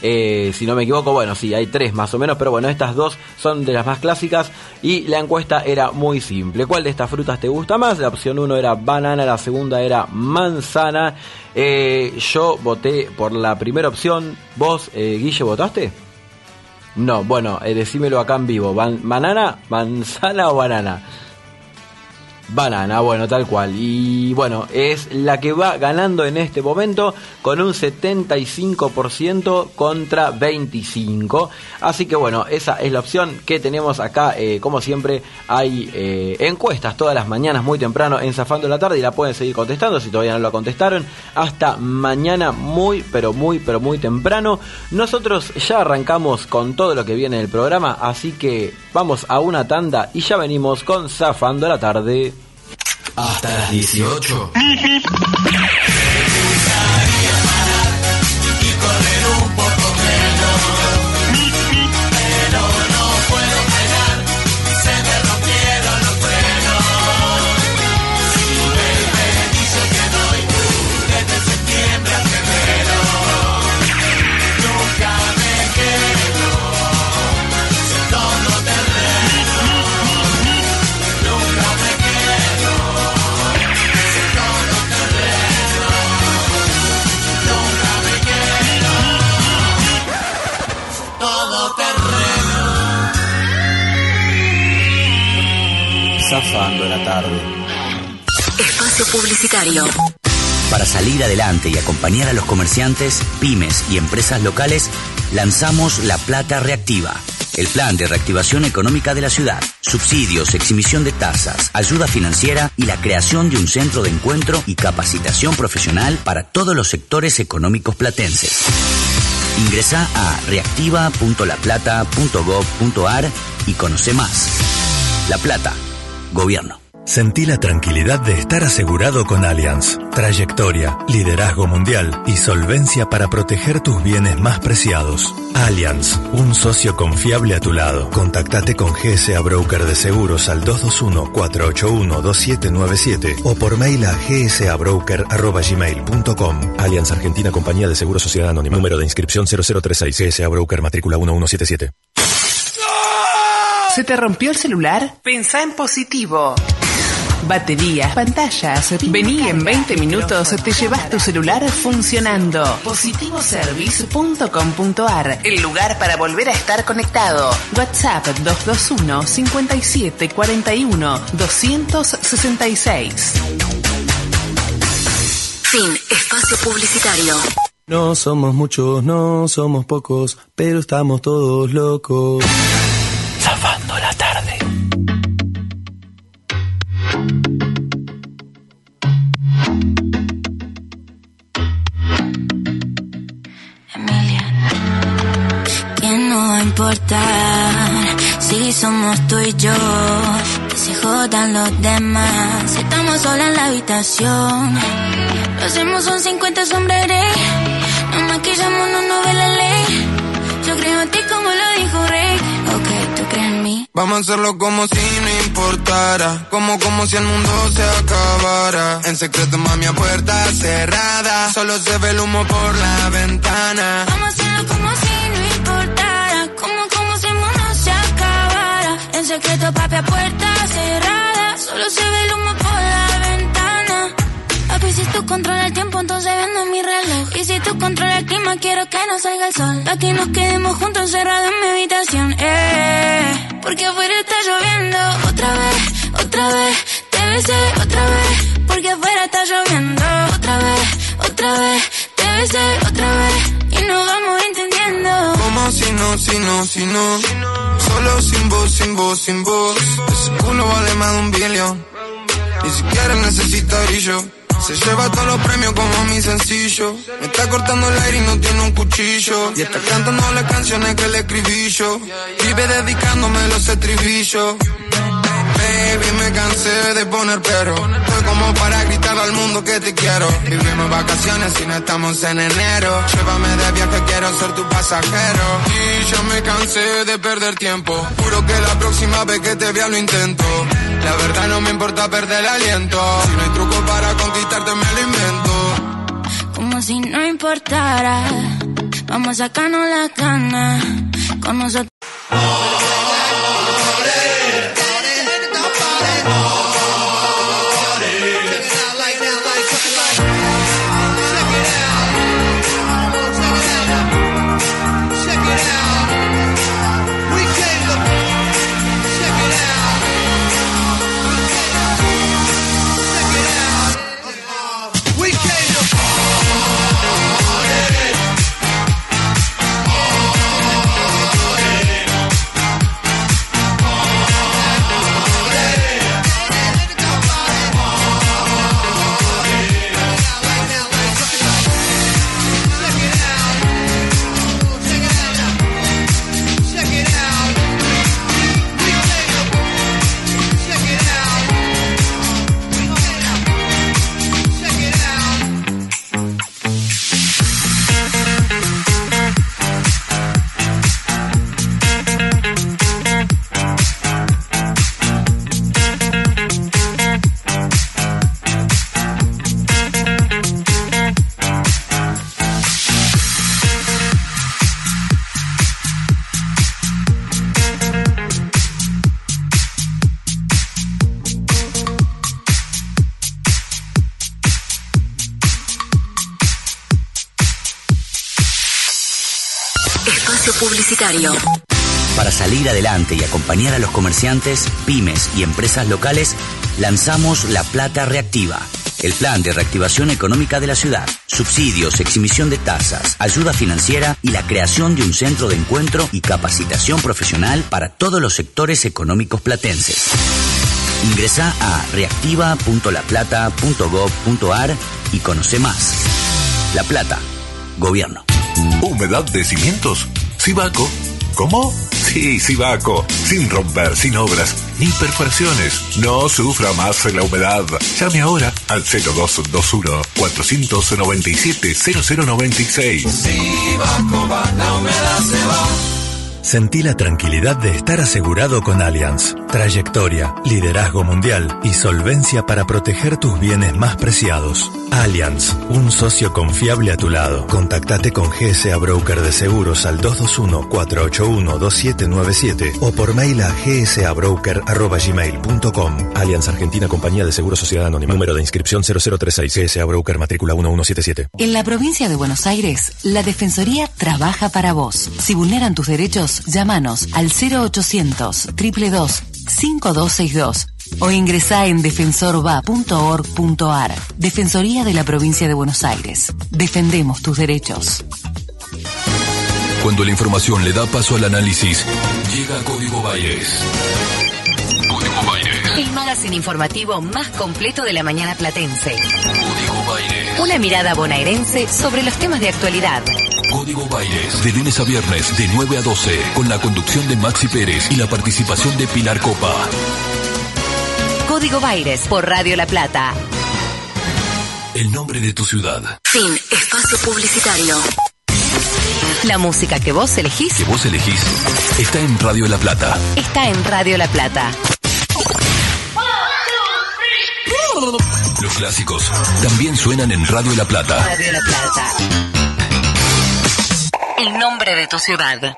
Eh, si no me equivoco, bueno, sí, hay tres más o menos, pero bueno, estas dos son de las más clásicas y la encuesta era muy simple. ¿Cuál de estas frutas te gusta más? La opción 1 era banana, la segunda era manzana. Eh, yo voté por la primera opción. ¿Vos, Guille, votaste? No, bueno, decímelo acá en vivo. Ban- ¿Banana, manzana o banana? Banana, bueno, tal cual. Y bueno, es la que va ganando en este momento con un 75% contra 25%. Así que bueno, esa es la opción que tenemos acá. Eh, como siempre, hay eh, encuestas todas las mañanas muy temprano en Zafando la tarde y la pueden seguir contestando si todavía no lo contestaron. Hasta mañana muy, pero muy, pero muy temprano. Nosotros ya arrancamos con todo lo que viene del programa, así que vamos a una tanda y ya venimos con Zafando la tarde. Hasta las 18. Zafando la tarde. Espacio Publicitario. Para salir adelante y acompañar a los comerciantes, pymes y empresas locales, lanzamos La Plata Reactiva, el plan de reactivación económica de la ciudad, subsidios, exhibición de tasas, ayuda financiera y la creación de un centro de encuentro y capacitación profesional para todos los sectores económicos platenses. Ingresa a reactiva.laplata.gov.ar y conoce más. La Plata, Gobierno. Sentí la tranquilidad de estar asegurado con Allianz. Trayectoria, liderazgo mundial y solvencia para proteger tus bienes más preciados. Allianz, un socio confiable a tu lado. Contactate con GSA Broker de Seguros al 221-481-2797 o por mail a gsabroker.gmail.com. Allianz Argentina Compañía de Seguros Sociedad Anónima. Número de inscripción 0036. GSA Broker matrícula 1177. ¿Se te rompió el celular? Pensá en positivo. Baterías, pantallas. Vení en 20 minutos, te llevas tu celular funcionando. Positivoservice.com.ar, el lugar para volver a estar conectado. WhatsApp 221 57 41 266. Fin. Espacio Publicitario. No somos muchos, no somos pocos, pero estamos todos locos. Importar si somos tú y yo, que se jodan los demás. Si estamos solos en la habitación, lo hacemos son 50 sombreros, nos maquillamos, no nos ve la ley. Yo creo en ti como lo dijo Rey, ok, tú crees en mí. Vamos a hacerlo como si no importara, como como si el mundo se acabara. En secreto mami a puerta cerrada, solo se ve el humo por la ventana. Vamos a hacerlo como si En secreto, papi, a puerta cerrada, solo se ve el humo por la ventana. Papi, si tú controlas el tiempo, entonces vendo mi reloj. Y si tú controlas el clima, quiero que no salga el sol. Pa' que nos quedemos juntos encerrados en mi habitación, eh. Porque afuera está lloviendo, otra vez, otra vez. Te besé otra vez, porque afuera está lloviendo, otra vez, otra vez. Te besé otra vez, Si no, si no, si no. Solo sin voz, sin voz, sin voz. Ese culo vale más de un billón. Ni siquiera necesita brillo. Se lleva todos los premios como mi sencillo. Me está cortando el aire y no tiene un cuchillo. Y está cantando las canciones que le escribí yo. Vive dedicándome los estribillos. Baby, me cansé de poner pero. Fue como para gritar al mundo que te quiero. Vivimos vacaciones y no estamos en enero. Llévame de viaje, quiero ser tu pasajero. Y yo me cansé de perder tiempo. Juro que la próxima vez que te vea lo intento. La verdad no me importa perder el aliento. Si no hay truco para conquistarte, me lo invento. como si no importara. Vamos a sacarnos las ganas. Con nosotros. Espacio publicitario. Para salir adelante y acompañar a los comerciantes, pymes y empresas locales, lanzamos La Plata Reactiva, el plan de reactivación económica de la ciudad, subsidios, exhibición de tasas, ayuda financiera y la creación de un centro de encuentro y capacitación profesional para todos los sectores económicos platenses. Ingresa a reactiva.laplata.gov.ar y conoce más. La Plata, Gobierno. ¿Humedad de cimientos? ¿Sibaco? ¿Cómo? Sí, Sibaco. Sin romper, sin obras, ni perforaciones. No sufra más la humedad. Llame ahora al 0221-497-0096. Sibaco va, la humedad se va. Sentí la tranquilidad de estar asegurado con Allianz. Trayectoria, liderazgo mundial y solvencia para proteger tus bienes más preciados. Allianz, un socio confiable a tu lado. Contactate con GSA Broker de Seguros al 221-481-2797 o por mail a gsabroker.gmail.com. Allianz Argentina Compañía de Seguros Sociedad Anónima. Número de inscripción 0036 GSA Broker Matrícula 1177. En la provincia de Buenos Aires, la Defensoría trabaja para vos. Si vulneran tus derechos, llámanos al 0800 322 5262 o ingresá en defensorva.org.ar. Defensoría de la Provincia de Buenos Aires. Defendemos tus derechos. Cuando la información le da paso al análisis, llega Código Baires. Código Baires. El magazine informativo más completo de la mañana platense. Código Baires. Una mirada bonaerense sobre los temas de actualidad. Código Baires. De lunes a viernes, de 9 a 12, con la conducción de Maxi Pérez y la participación de Pilar Copa. Código Baires por Radio La Plata. El nombre de tu ciudad. Fin. Espacio publicitario. La música que vos elegís Que vos elegís. Está en Radio La Plata. está en Radio La Plata. Los clásicos también suenan en Radio La Plata. Radio La Plata. El nombre de tu ciudad.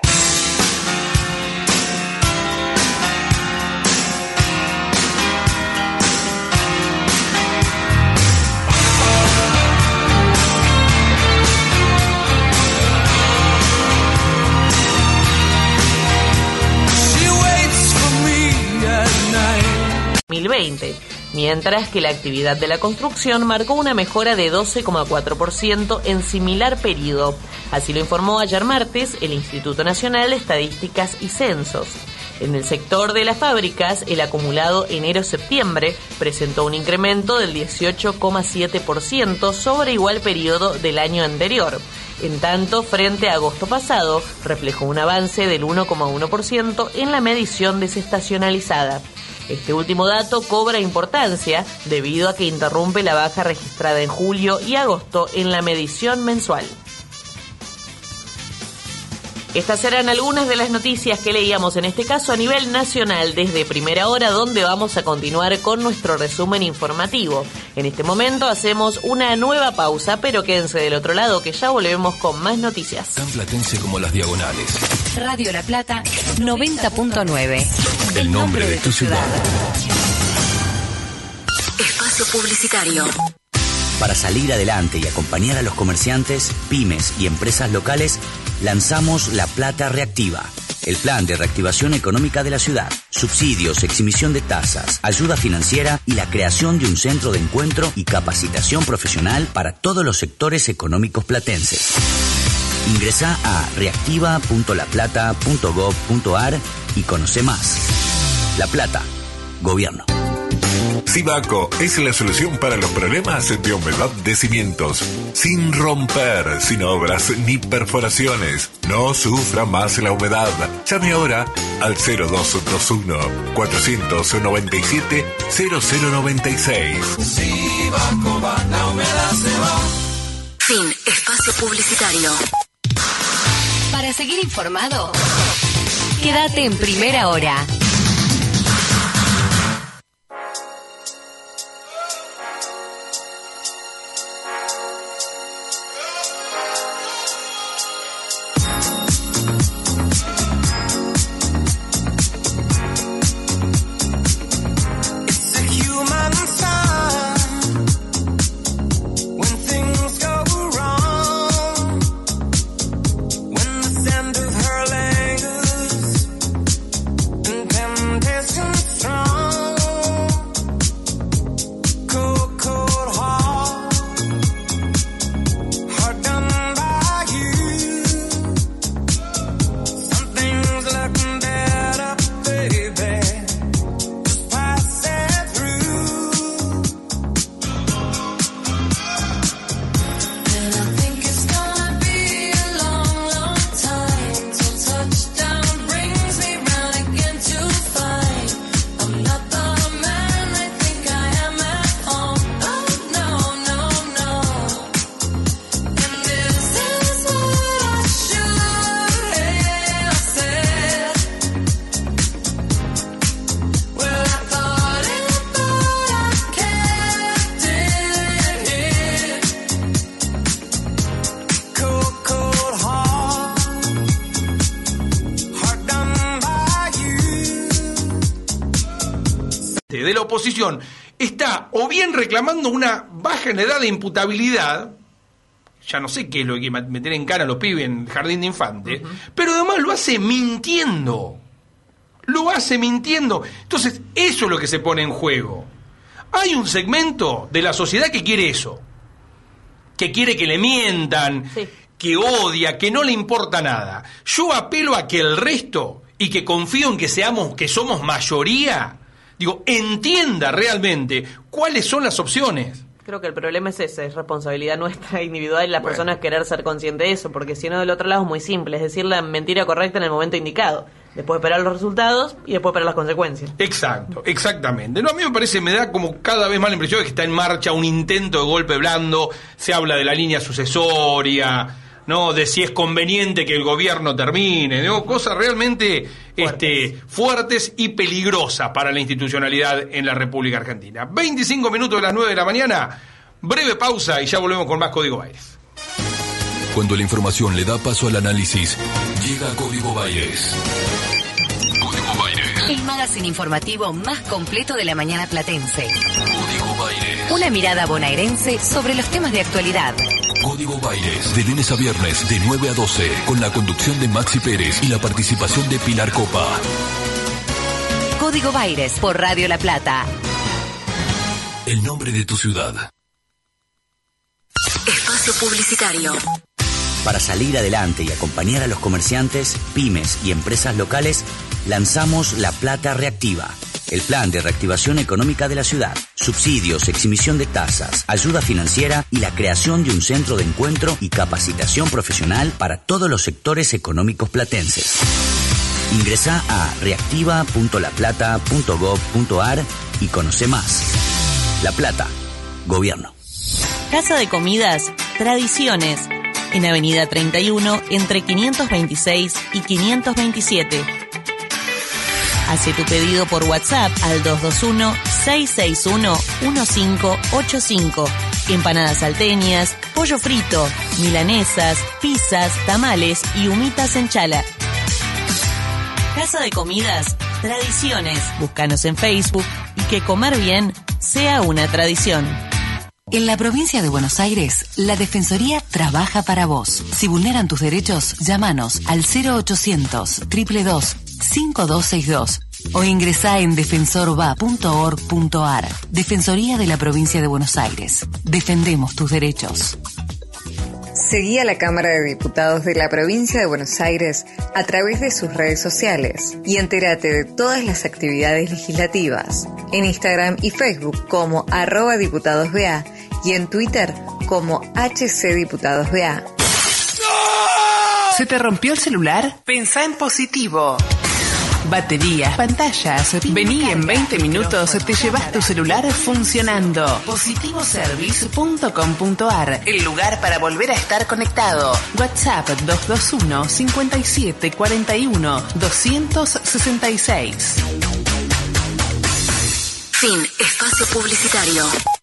2020, mientras que la actividad de la construcción marcó una mejora de 12,4% en similar periodo. Así lo informó ayer martes el Instituto Nacional de Estadísticas y Censos. En el sector de las fábricas, el acumulado enero-septiembre presentó un incremento del 18,7% sobre igual periodo del año anterior. En tanto, frente a agosto pasado, reflejó un avance del 1,1% en la medición desestacionalizada. Este último dato cobra importancia debido a que interrumpe la baja registrada en julio y agosto en la medición mensual. Estas eran algunas de las noticias que leíamos en este caso a nivel nacional desde primera hora, donde vamos a continuar con nuestro resumen informativo. En este momento hacemos una nueva pausa, pero quédense del otro lado que ya volvemos con más noticias. Tan platense como las diagonales. Radio La Plata 90.9. El nombre de tu ciudad. Espacio Publicitario. Para salir adelante y acompañar a los comerciantes, pymes y empresas locales, lanzamos La Plata Reactiva, el plan de reactivación económica de la ciudad, subsidios, exhibición de tasas, ayuda financiera y la creación de un centro de encuentro y capacitación profesional para todos los sectores económicos platenses. Ingresa a reactiva.laplata.gov.ar y conoce más. La Plata, Gobierno. Sibaco es la solución para los problemas de humedad de cimientos. Sin romper, sin obras ni perforaciones. No sufra más la humedad. Llame ahora al 0221 497 0096. Sibaco va, la humedad se va. Fin. Espacio Publicitario. Para seguir informado, quédate en primera hora. Está o bien reclamando una baja en edad de imputabilidad, ya no sé qué es lo que meter en cara a los pibes en jardín de infante, pero además lo hace mintiendo. Lo hace mintiendo. Entonces, eso es lo que se pone en juego. Hay un segmento de la sociedad que quiere eso. Que quiere que le mientan, que odia, que no le importa nada. Yo apelo a que el resto, y que confío en que seamos, que somos mayoría, digo, entienda realmente cuáles son las opciones. Creo que el problema es ese, es responsabilidad nuestra individual y la persona es querer ser consciente de eso, porque si no del otro lado es muy simple, es decir la mentira correcta en el momento indicado, después esperar los resultados y después esperar las consecuencias. Exacto, exactamente. No, a mí me parece, me da como cada vez más la impresión de que está en marcha un intento de golpe blando, se habla de la línea sucesoria, ¿no? De si es conveniente que el gobierno termine, ¿no? Cosas realmente este, fuertes y peligrosas para la institucionalidad en la República Argentina. 25 minutos de las 9 de la mañana, breve pausa y ya volvemos con más Código Baires. Cuando la información le da paso al análisis, llega Código Baires. Código Baires. El magazine informativo más completo de la mañana platense. Código Baires. Una mirada bonaerense sobre los temas de actualidad. Código Baires. De lunes a viernes, de 9 a 12, con la conducción de Maxi Pérez y la participación de Pilar Copa. Código Baires por Radio La Plata. El nombre de tu ciudad. Espacio Publicitario. Para salir adelante y acompañar a los comerciantes, pymes y empresas locales, lanzamos La Plata Reactiva, el plan de reactivación económica de la ciudad, subsidios, exhibición de tasas, ayuda financiera y la creación de un centro de encuentro y capacitación profesional para todos los sectores económicos platenses. Ingresa a reactiva.laplata.gov.ar y conoce más. La Plata, Gobierno. Casa de Comidas, Tradiciones. en Avenida 31 entre 526 y 527. Hace tu pedido por WhatsApp al 221-661-1585. Empanadas salteñas, pollo frito, milanesas, pizzas, tamales y humitas en chala. Casa de Comidas, Tradiciones. Búscanos en Facebook y que comer bien sea una tradición. En la provincia de Buenos Aires, la Defensoría trabaja para vos. Si vulneran tus derechos, llámanos al 0800 222 5262 o ingresá en defensorva.org.ar. Defensoría de la provincia de Buenos Aires. Defendemos tus derechos. Seguí a la Cámara de Diputados de la provincia de Buenos Aires a través de sus redes sociales y entérate de todas las actividades legislativas en Instagram y Facebook como arroba diputadosBA y en Twitter como HCDiputadosBA. ¿Se te rompió el celular? Pensá en positivo. Baterías, pantallas. Vení en 20 minutos, te llevas tu celular funcionando. Positivoservice.com.ar, el lugar para volver a estar conectado. WhatsApp 221 57 41 266. Fin. Espacio publicitario.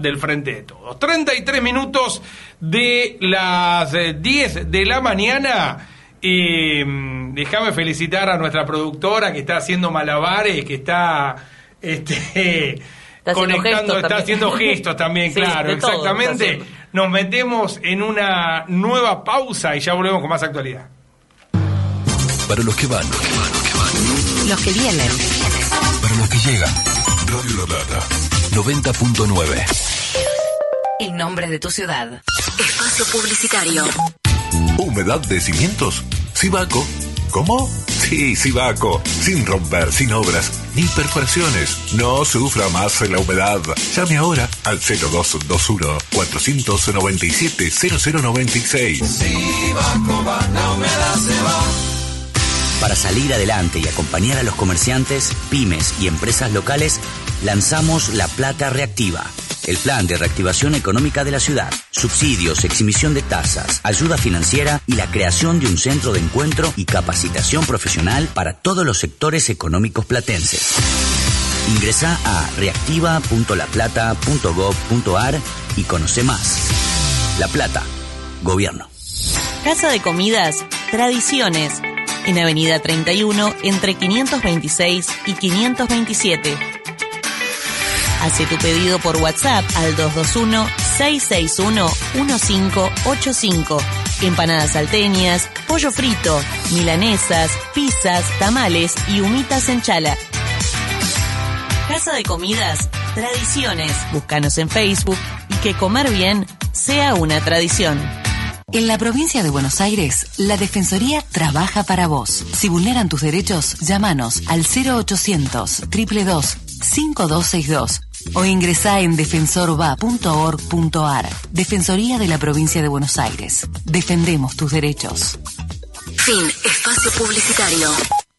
Del frente de todos. 33 minutos de las eh, 10 de la mañana. Y mm, déjame felicitar a nuestra productora que está haciendo malabares, que está este, Está conectando, está también. haciendo gestos también, Sí, claro, exactamente. Nos metemos en una nueva pausa y ya volvemos con más actualidad. Para los que van, Los que vienen. para los que llegan. Radio La Plata, 90.9. El nombre de tu ciudad. Espacio publicitario. ¿Humedad de cimientos? Sibaco. ¿Cómo? Sí, Sibaco. Sin romper, sin obras, ni perforaciones. No sufra más la humedad. Llame ahora al 0221-497-0096. Sibaco va, la humedad se va. Para salir adelante y acompañar a los comerciantes, pymes y empresas locales, lanzamos La Plata Reactiva, el plan de reactivación económica de la ciudad, subsidios, exhibición de tasas, ayuda financiera y la creación de un centro de encuentro y capacitación profesional para todos los sectores económicos platenses. Ingresa a reactiva.laplata.gov.ar y conoce más. La Plata, Gobierno. Casa de Comidas, Tradiciones, en Avenida 31 entre 526 y 527. Hace tu pedido por WhatsApp al 221-661-1585. Empanadas salteñas, pollo frito, milanesas, pizzas, tamales y humitas en chala. Casa de Comidas, Tradiciones. Búscanos en Facebook y que comer bien sea una tradición. En la provincia de Buenos Aires, la Defensoría trabaja para vos. Si vulneran tus derechos, llámanos al 0800 222 5262 o ingresá en defensorva.org.ar. Defensoría de la provincia de Buenos Aires. Defendemos tus derechos. Fin. Espacio publicitario.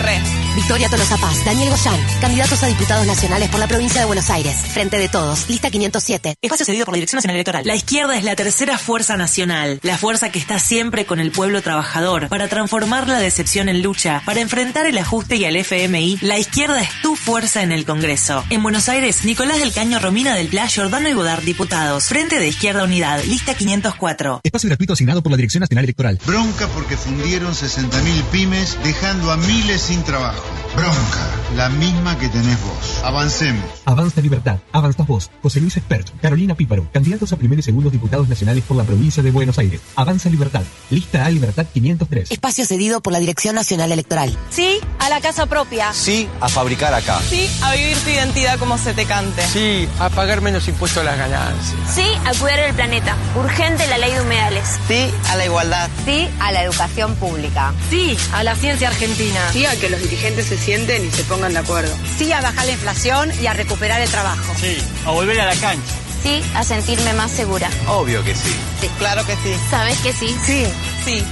Re. Victoria Tolosa Paz, Daniel Goyán, candidatos a diputados nacionales por la provincia de Buenos Aires. Frente de todos, lista 507. Espacio cedido por la Dirección Nacional Electoral. La izquierda es la tercera fuerza nacional, la fuerza que está siempre con el pueblo trabajador, para transformar la decepción en lucha, para enfrentar el ajuste y al FMI. La izquierda es tu fuerza en el Congreso. En Buenos Aires, Nicolás del Caño, Romina del Pla, Jordano y Godard, diputados. Frente de Izquierda Unidad, lista 504. Espacio gratuito asignado por la Dirección Nacional Electoral. Bronca porque fundieron 60.000 pymes dejando a miles sin trabajo. Bronca, la misma que tenés vos. Avancemos. Avanza Libertad, avanzas vos. José Luis Espert, Carolina Píparo, candidatos a primer y segundos diputados nacionales por la provincia de Buenos Aires. Avanza Libertad, lista A Libertad 503. Espacio cedido por la Dirección Nacional Electoral. Sí, a la casa propia. Sí a fabricar acá. Sí, a vivir tu identidad como se te cante. Sí a pagar menos impuestos a las ganancias. Sí, a cuidar el planeta. Urgente la ley de humedales. Sí a la igualdad. Sí a la educación pública. Sí, a la ciencia argentina. Sí a que los dirigentes se sienten y se pongan de acuerdo. Sí, a bajar la inflación y a recuperar el trabajo. Sí a volver a la cancha. Sí, a sentirme más segura. Obvio que sí. Sí, claro que sí. ¿Sabes que sí? Sí. Sí.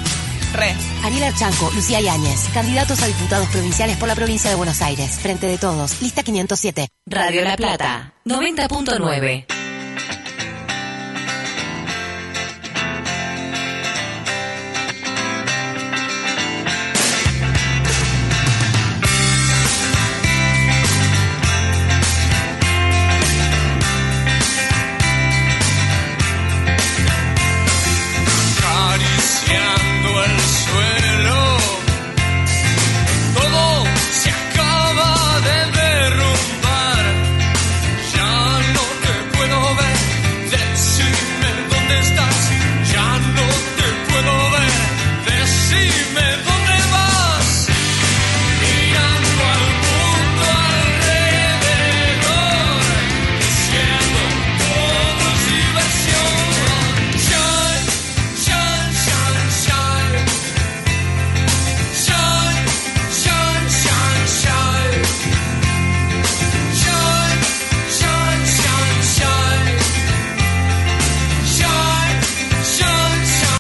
Re. Ariel Archanco, Lucía Yáñez, candidatos a diputados provinciales por la provincia de Buenos Aires. Frente de todos, lista 507. Radio La Plata, 90.9.